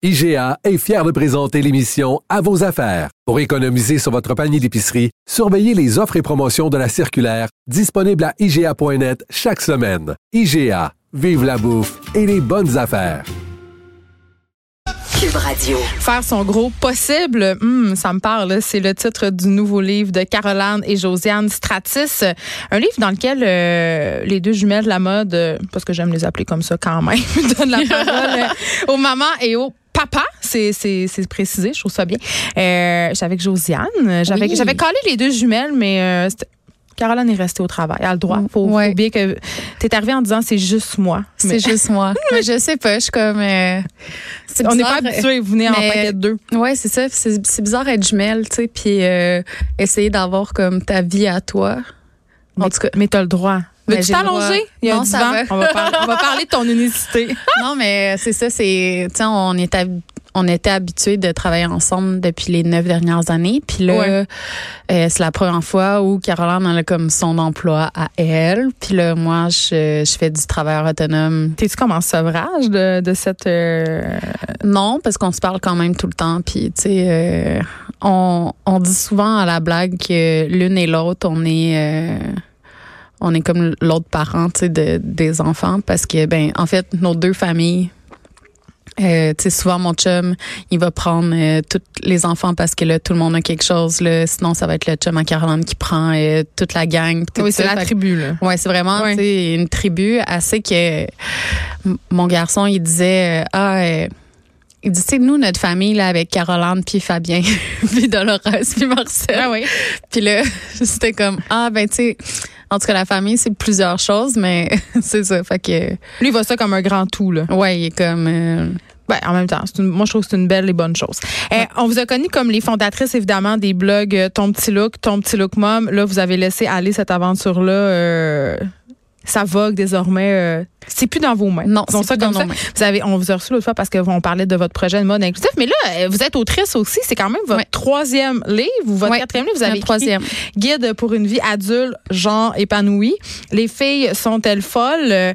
IGA est fier de présenter l'émission À vos affaires. Pour économiser sur votre panier d'épicerie, surveillez les offres et promotions de la circulaire disponible à IGA.net chaque semaine. IGA, vive la bouffe et les bonnes affaires. Cube Radio. Faire son gros possible, hmm, ça me parle. C'est le titre du nouveau livre de Caroline et Josiane Stratis. Un livre dans lequel euh, les deux jumelles de la mode, euh, parce que j'aime les appeler comme ça quand même, donnent la parole euh, aux mamans et aux papa, c'est précisé, je trouve ça bien. Euh, j'avais avec Josiane, j'avais Oui. j'avais collé les deux jumelles, mais euh, c'était- Caroline est restée au travail, elle a le droit. Faut, faut Ouais. oublier que t'es arrivée en disant c'est juste moi. Mais C'est juste moi. Mais je sais pas, je suis comme. euh, c'est on n'est pas bizarre. habitué, vous venez en mais- paquet de deux. Ouais, c'est ça. C'est c'est bizarre être jumelle, tu sais, puis euh, essayer d'avoir comme ta vie à toi. En Mais- tout cas, Mais t'as le droit. Veux-tu t'allonger? Il y a Non, un ça va. On va, par- on va parler de ton unicité. non, mais c'est ça. C'est, tu sais, on est on était habitués de travailler ensemble depuis les neuf dernières années. Puis là, Ouais. euh, c'est la première fois où Caroline elle a comme son emploi à elle. Puis là, moi, je, je fais du travailleur autonome. T'es-tu comme en sevrage de, de cette. euh, Non, parce qu'on se parle quand même tout le temps. Puis, tu sais, euh, on, on dit souvent à la blague que l'une et l'autre, on est. on est comme l'autre parent, de, des enfants, parce que, ben, en fait, nos deux familles, euh, tu sais, souvent mon chum, il va prendre euh, tous les enfants parce que là, tout le monde a quelque chose. Là, sinon, ça va être le chum à Caroline qui prend euh, toute la gang. tout Oui, c'est la Fait tribu, là. Ouais, c'est vraiment Ouais. tu sais, une tribu assez que mon garçon il disait ah il dit sais nous notre famille là avec Caroline puis Fabien puis Dolores puis Marcel. Ah oui. Puis là c'était comme ah ben tu sais en tout cas la famille c'est plusieurs choses mais c'est ça fait que Lui, il voit ça comme un grand tout, là. ouais il est comme euh, Ben, en même temps, une- moi, je trouve que c'est une belle et bonne chose. Euh, on vous a connu comme les fondatrices, évidemment, des blogs euh, Ton Petit Look, Ton Petit Look Mom. Là, vous avez laissé aller cette aventure-là. euh, ça vogue désormais. euh, c'est plus dans vos mains. non c'est ça comme ça. Vous avez, on vous a reçu l'autre fois parce qu'on parlait de votre projet de mode inclusif. Mais là, euh, vous êtes autrice aussi. C'est quand même votre troisième livre ou votre quatrième livre. Vous avez troisième Guide pour une vie adulte, genre épanoui. Les filles sont-elles folles? Euh,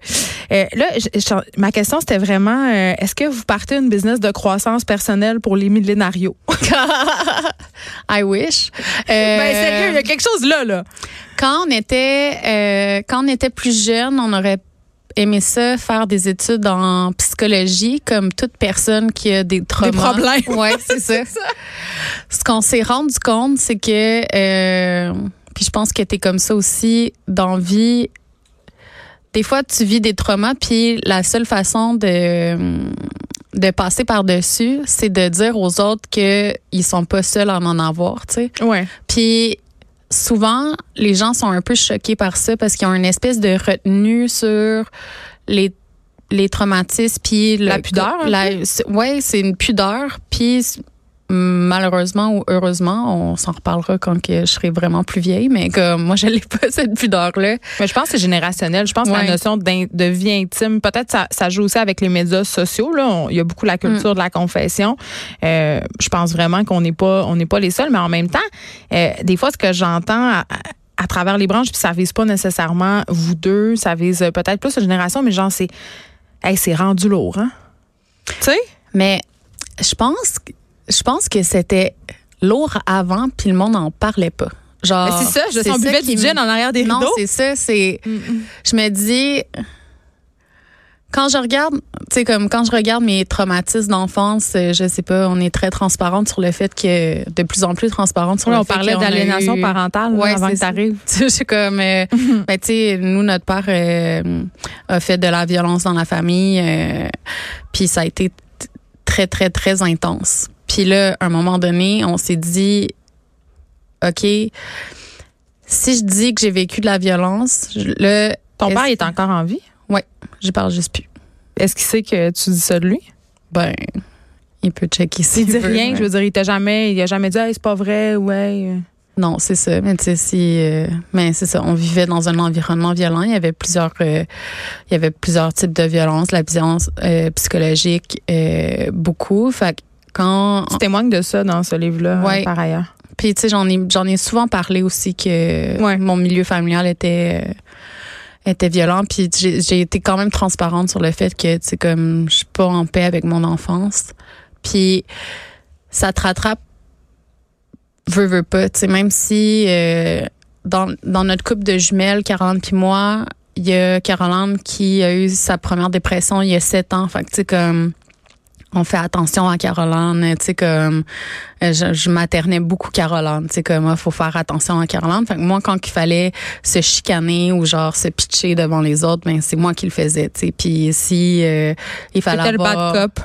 là, je- ma question, c'était vraiment, euh, est-ce que vous partez une business de croissance personnelle pour les millénarios? I wish ben, Euh, sérieux, il y a quelque chose là, là. quand on était euh, quand on était plus jeune, on aurait aimé ça faire des études en psychologie comme toute personne qui a des traumas. problèmes. Ouais, c'est ça. Ce qu'on s'est rendu compte, c'est que euh, puis je pense que tu es comme ça aussi dans vie des fois tu vis des traumas puis la seule façon de de passer par-dessus, c'est de dire aux autres que ils sont pas seuls à en avoir, tu sais. Ouais. Puis souvent, les gens sont un peu choqués par ça parce qu'ils ont une espèce de retenue sur les les traumatismes puis le- La pudeur, la- ouais, c'est une pudeur puis malheureusement ou heureusement, on s'en reparlera quand que je serai vraiment plus vieille, mais comme moi je l'ai pas cette pudeur là. Mais je pense que c'est générationnel. Je pense que la notion de vie intime, peut-être ça, ça joue aussi avec les médias sociaux. Là. On- il y a beaucoup la culture Mm. de la confession. Euh, je pense vraiment qu'on n'est pas, on n'est pas les seuls, mais en même temps, euh, des fois, ce que j'entends à, à travers les branches, puis ça vise pas nécessairement vous deux, ça vise euh, peut-être plus la génération, mais genre c'est, hey, c'est rendu lourd, hein? Tu sais? Mais je pense que- je pense que c'était lourd avant puis le monde n'en parlait pas. Genre c'est ça, je sens buvait du gin en arrière des Non, rideaux. c'est ça, c'est je me dis quand je regarde, tu sais comme quand je regarde mes traumatismes d'enfance, euh, je sais pas, on est très transparente sur le fait que de plus en plus transparente sur Oui, le on fait parlait d'aliénation eu- parentale Ouais, avant que ça. t'arrives. Tu sais, je suis comme euh, ben tu sais nous notre père euh, a fait de la violence dans la famille euh, puis ça a été très très très intense. Puis là à un moment donné, on s'est dit OK, si je dis que j'ai vécu de la violence, là Ton père est encore en vie? je parle juste plus. Est-ce qu'il sait que tu dis ça de lui? Ben il peut checker s'il Il dit veut, rien, mais- je veux dire, il t'a jamais, il a jamais dit, hey, c'est pas vrai, ouais. Non, c'est ça. Mais tu sais, si, euh, mais c'est ça. On vivait dans un environnement violent. Il y avait plusieurs, euh, il y avait plusieurs types de violence. La violence euh, psychologique, euh, beaucoup. Fait quand, Tu témoignes de ça dans ce livre-là, Ouais. euh, par ailleurs. puis tu sais, j'en ai, j'en ai souvent parlé aussi que Ouais. mon milieu familial était. euh, était violent puis j'ai j'ai été quand même transparente sur le fait que tu sais comme je suis pas en paix avec mon enfance Puis ça te rattrape, veux, veux pas. Tu sais, même si euh, dans, dans notre couple de jumelles, Caroline puis moi, il y a Caroline qui a eu sa première dépression il y a sept ans. Fait que, tu sais, comme on fait attention à Caroline, tu sais comme euh, je, je maternais beaucoup Caroline, tu sais comme il faut faire attention à Caroline. Fait que moi quand il fallait se chicaner ou genre se pitcher devant les autres, ben c'est moi qui le faisais, tu sais. Puis si euh, il fallait le bad cop.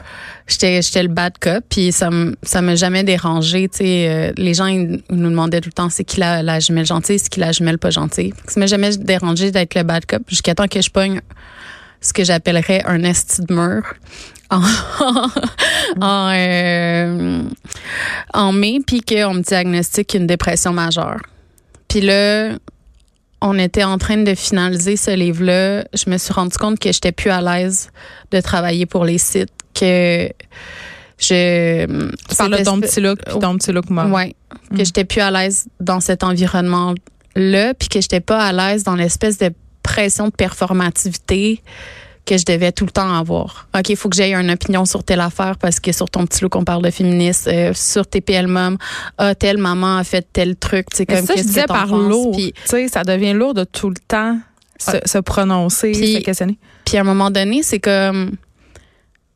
J'étais j'étais le bad cop, puis ça m- ça m'a jamais dérangé, tu sais euh, les gens ils nous demandaient tout le temps c'est qui la, la jumelle gentille, c'est qui la jumelle pas gentille. Ça m'a jamais dérangé d'être le bad cop jusqu'à temps que je pogne ce que j'appellerais un esti de mur en, en, euh, en mai, puis qu'on me diagnostique une dépression majeure. Puis là, on était en train de finaliser ce livre-là. Je me suis rendu compte que j'étais plus à l'aise de travailler pour les sites, que je... Tu parles de ton petit look puis ton petit look mom. Ouais, que Mm. j'étais plus à l'aise dans cet environnement-là, puis que j'étais pas à l'aise dans l'espèce de pression de performativité que je devais tout le temps avoir. OK, il faut que j'aie une opinion sur telle affaire parce que sur ton petit look, on parle de féministe, euh, sur TPL Mom, ah, telle maman a fait tel truc, Mais comme ça, je disais que par lourd. Sais, ça devient lourd de tout le temps se, prononcer, se questionner. puis à un moment donné, c'est comme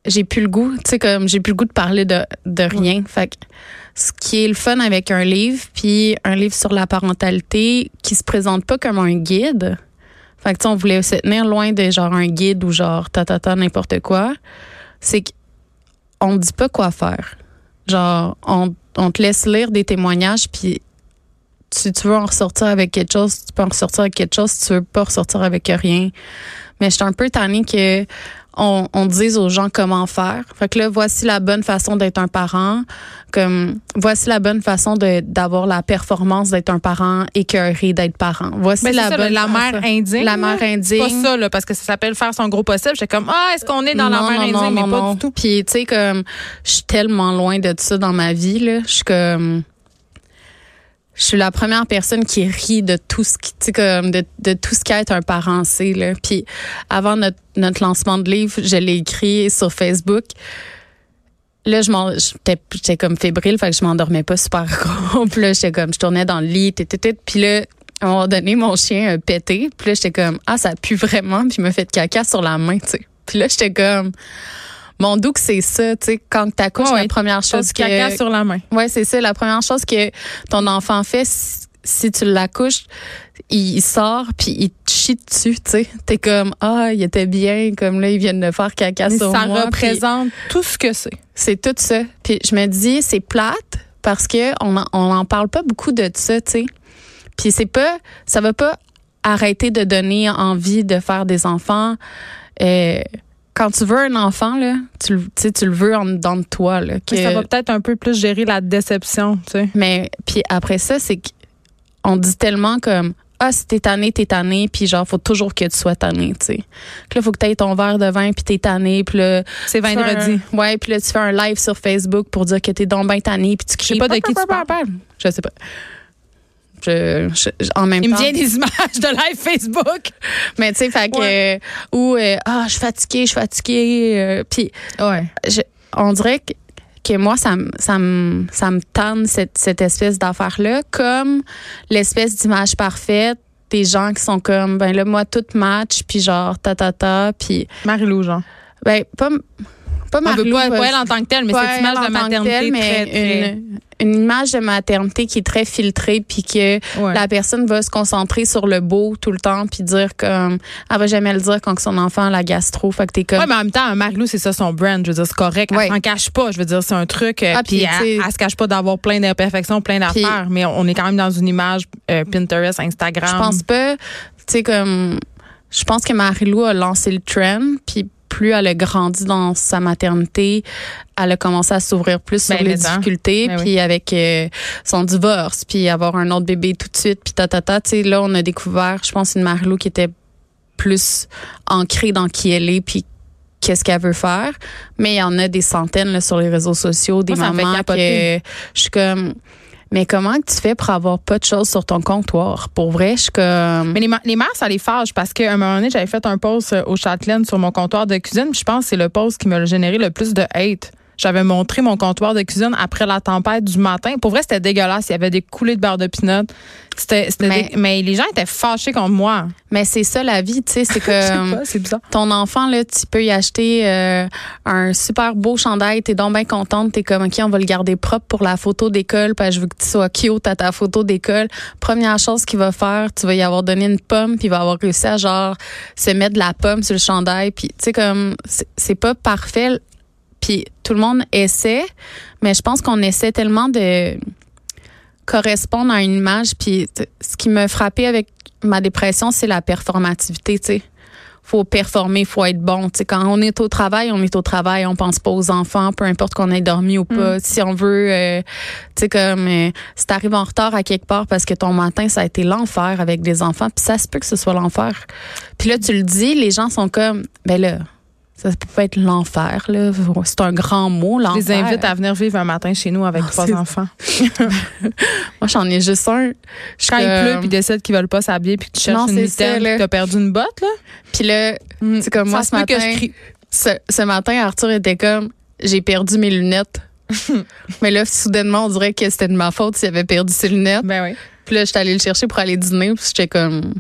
j'ai plus le goût, tu sais comme j'ai plus le goût de parler de, de rien. Fait que ce qui est le fun avec un livre, puis un livre sur la parentalité qui se présente pas comme un guide. Fait que on voulait se tenir loin de genre un guide ou genre ta ta ta n'importe quoi. C'est qu'on dit pas quoi faire. Genre on, on te laisse lire des témoignages puis si tu veux en ressortir avec quelque chose, tu peux en ressortir avec quelque chose. Si tu veux pas ressortir avec rien, mais je suis un peu tannée que on, on dise aux gens comment faire. Fait que là, voici la bonne façon d'être un parent. Comme voici la bonne façon d'avoir la performance d'être un parent écœuré d'être parent. Voici Ben, la ça, bonne la mère indigne. La mère indigne. pas ça, là, parce que ça s'appelle faire son gros possible. J'étais comme, ah, est-ce qu'on est dans la mère indigne? non, mais non, pas du tout. Puis tu sais comme je suis tellement loin de ça dans ma vie là, je suis comme je suis la première personne qui rit de tout ce qui tu sais comme de, de tout ce qu'être un parent c'est là. Puis avant notre notre lancement de livre, je l'ai écrit sur Facebook. Là, je m'en, j'étais, comme fébrile, fait que je m'endormais pas super gros. Puis là, j'étais comme, je tournais dans le lit, tit. Puis là, à un moment donné, mon chien a pété. Puis là, j'étais comme, ah, ça pue vraiment. Puis il m'a fait caca sur la main, tu sais. Puis là, j'étais comme, mon doux c'est ça, tu sais, quand t'accouches, Ouais, la première chose que... caca sur la main. Ouais, c'est ça. La première chose que ton enfant fait, si, tu l'accouches, il, sort puis il te chie dessus, tu sais. T'es comme ah, il était bien, comme là ils viennent de faire caca Mais sur ça moi. puis représente tout ce que c'est. C'est tout ça. Puis je me dis c'est plate parce que on en, on en parle pas beaucoup de ça, tu sais. Puis c'est pas, ça va pas arrêter de donner envie de faire des enfants. Euh, quand tu veux un enfant là, tu, le- tu le veux en dedans de toi là. que- Ça va peut-être un peu plus gérer la déception, tu sais. mais puis après ça, c'est qu'on dit tellement comme ah si t'es tanné, t'es tanné, puis genre faut toujours que tu sois tanné, tu sais. Puis là faut que t'aies ton verre de vin puis t'es tanné, puis là C'est vendredi. un- ouais, puis là tu fais un live sur Facebook pour dire que t'es donc bien tanné puis tu Je sais cries. pas de qui tu parles. Je sais pas. Je, je- je- en même Il me vient des images de live Facebook. Mais tu sais, fait que Ouais. euh, ou euh, ah je suis fatiguée, je suis fatiguée, euh, puis Ouais. on dirait que, que moi, ça, me- ça, me- ça me tanne cette, cette espèce d'affaire-là, comme l'espèce d'image parfaite des gens qui sont comme, ben là, moi, tout match, puis genre, ta, ta, ta, puis, Marie-Lou, genre. ben, pas, pas pas, pas elle en tant que telle, mais cette image de maternité telle, très, très... Une, une image de maternité qui est très filtrée, puis que Ouais. la personne va se concentrer sur le beau tout le temps, puis dire comme, elle va jamais le dire quand son enfant a la gastro, fait que t'es comme, Ouais, mais en même temps, un Marie-Lou, c'est ça son brand. Je veux dire, c'est correct. Elle Ouais. s'en cache pas. Je veux dire, c'est un truc. euh, Ah, puis elle, elle se cache pas d'avoir plein d'imperfections, plein d'affaires. Mais on est quand même dans une image euh, Pinterest, Instagram. Je pense pas, tu sais, comme, je pense que Marie-Lou a lancé le trend, puis plus elle a grandi dans sa maternité, elle a commencé à s'ouvrir plus sur Ben, les difficultés, Ben oui. puis avec euh, son divorce, puis avoir un autre bébé tout de suite, puis ta, ta, ta, tu sais, là, on a découvert, je pense, une Marie-Lou qui était plus ancrée dans qui elle est, puis qu'est-ce qu'elle veut faire. Mais il y en a des centaines là, sur les réseaux sociaux, des Moi, mamans que je suis comme... Mais comment que tu fais pour avoir pas de choses sur ton comptoir? Pour vrai, je suis comme... Mais les, les mères, ça les fâche parce qu'à un moment donné, j'avais fait un post euh, au Châtelaine sur mon comptoir de cuisine. puis je pense que c'est le post qui m'a généré le plus de hate. J'avais montré mon comptoir de cuisine après la tempête du matin. Pour vrai, c'était dégueulasse. Il y avait des coulées de beurre de pinot. C'était, c'était Mais- mais les gens étaient fâchés contre moi. Mais c'est ça la vie, tu sais, c'est sais que pas, c'est bizarre. ton enfant là, tu peux y acheter euh, un super beau chandail, t'es donc bien contente, t'es comme OK, on va le garder propre pour la photo d'école, parce que je veux que tu sois cute à ta photo d'école. Première chose qu'il va faire, tu vas y avoir donné une pomme, puis il va avoir réussi à genre se mettre de la pomme sur le chandail, puis tu sais comme c'est c'est pas parfait, puis tout le monde essaie, mais je pense qu'on essaie tellement de correspondre à une image. Puis ce qui me frappait avec ma dépression, c'est la performativité, tu sais. Faut performer, faut être bon. Tu sais, quand on est au travail, on est au travail, on pense pas aux enfants, peu importe qu'on ait dormi ou pas. Si on veut, euh, tu sais, comme euh, si t'arrives en retard à quelque part parce que ton matin, ça a été l'enfer avec des enfants, puis ça se peut que ce soit l'enfer. Puis là, tu le dis, les gens sont comme, ben là, ça peut pas être l'enfer, là. C'est un grand mot, Je l'enfer. les invite à venir vivre un matin chez nous avec Ah, trois enfants. Moi, j'en ai juste un. Je Quand il comme- pleut puis ils décident qu'ils veulent pas s'habiller puis que tu cherches Non, une mitaine puis t'as perdu une botte, là. Puis là, c'est comme moi Ça ce se peut matin. que je crie. Ce, ce matin, Arthur était comme j'ai perdu mes lunettes. Mais là, soudainement, on dirait que c'était de ma faute s'il avait perdu ses lunettes. Ben oui. Puis là, j'étais allée le chercher pour aller dîner. Puis j'étais comme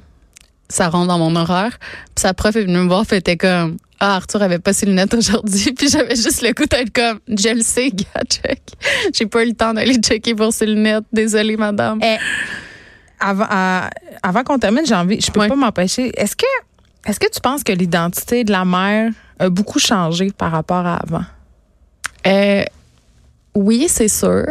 ça rentre dans mon horaire. Puis sa prof est venue me voir, puis elle était comme ah, Arthur avait pas ses lunettes aujourd'hui. Puis j'avais juste le coup d'être comme je le sais, gars, check. J'ai pas eu le temps d'aller checker pour ses lunettes. Désolée, madame. Eh, avant avant qu'on termine, j'ai envie, je peux Ouais. pas m'empêcher. Est-ce que, est-ce que tu penses que l'identité de la mère a beaucoup changé par rapport à avant? Euh, oui, c'est sûr.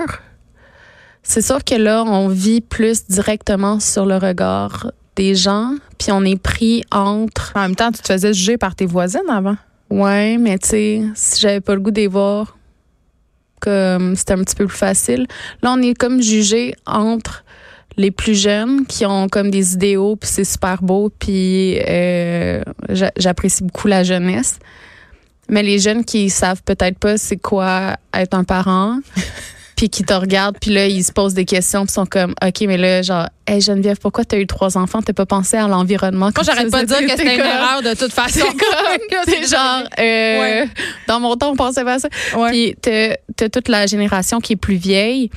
C'est sûr que là, on vit plus directement sur le regard des gens, puis on est pris entre. En même temps, tu te faisais juger par tes voisines avant. Ouais, mais tu sais, si j'avais pas le goût de les voir, comme c'était un petit peu plus facile. Là, on est comme jugé entre les plus jeunes qui ont comme des idéaux, puis c'est super beau, puis euh, j'a- j'apprécie beaucoup la jeunesse. Mais les jeunes qui savent peut-être pas c'est quoi être un parent, puis qui te regardent, puis là, ils se posent des questions, puis sont comme, OK, mais là, genre, hey Geneviève, pourquoi t'as eu trois enfants? T'as pas pensé à l'environnement? Moi, j'arrête tu pas de dire que c'était une erreur de toute façon. c'est genre, euh, Ouais. dans mon temps, on pensait pas à ça. Ouais. Puis t'as t'as toute la génération qui est plus vieille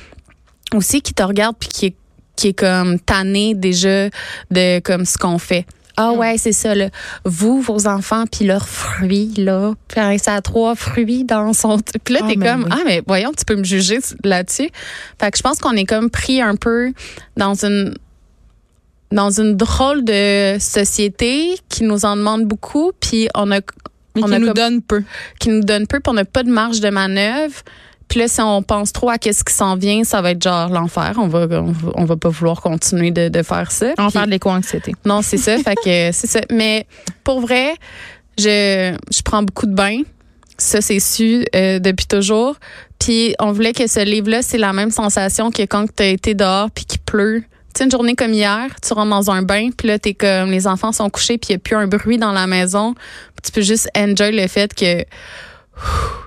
aussi qui te regarde puis qui est, qui est comme tannée déjà de comme ce qu'on fait. Ah ouais, c'est ça là. Vous, vos enfants, puis leurs fruits là, puis ça a trois fruits dans son. Puis là Ah, t'es comme oui. ah mais voyons, tu peux me juger là-dessus. Fait que je pense qu'on est comme pris un peu dans une dans une drôle de société qui nous en demande beaucoup, puis on a Mais on qui a nous comme- donne peu. qui nous donne peu, puis on n'a pas de marge de manœuvre. Puis là, si on pense trop à qu'est-ce qui s'en vient, ça va être genre l'enfer. On va, on va, on va pas vouloir continuer de, de faire ça. On va faire de l'éco-anxiété. non, c'est ça. fait que c'est ça. Mais pour vrai, je, je prends beaucoup de bains. Ça, c'est su euh, depuis toujours. Puis on voulait que ce livre-là, c'est la même sensation que quand tu as été dehors puis qu'il pleut. Tu sais, une journée comme hier, tu rentres dans un bain, puis là, t'es comme, les enfants sont couchés, puis il n'y a plus un bruit dans la maison. Tu peux juste enjoy le fait que ouf,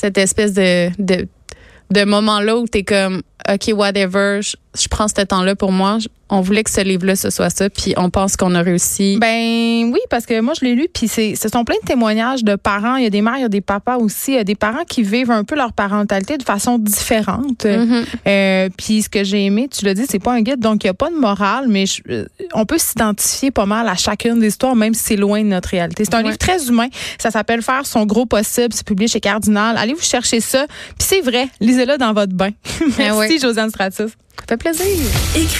cette espèce de, moment-là où t'es comme, OK, whatever, je, je prends ce temps-là pour moi. On voulait que ce livre-là, ce soit ça, puis on pense qu'on a réussi. Ben oui, parce que moi, je l'ai lu, puis c'est, ce sont plein de témoignages de parents. Il y a des mères, il y a des papas aussi. Il y a des parents qui vivent un peu leur parentalité de façon différente. Mhm. Euh, puis ce que j'ai aimé, tu l'as dit, c'est pas un guide, donc il n'y a pas de morale, mais je- euh, on peut s'identifier pas mal à chacune des histoires, même si c'est loin de notre réalité. C'est un Ouais. livre très humain. Ça s'appelle Faire son gros possible. C'est publié chez Cardinal. Allez vous chercher ça. Puis c'est vrai, lisez-le dans votre bain. Merci, ouais. Josiane Stratus. Ça fait plaisir.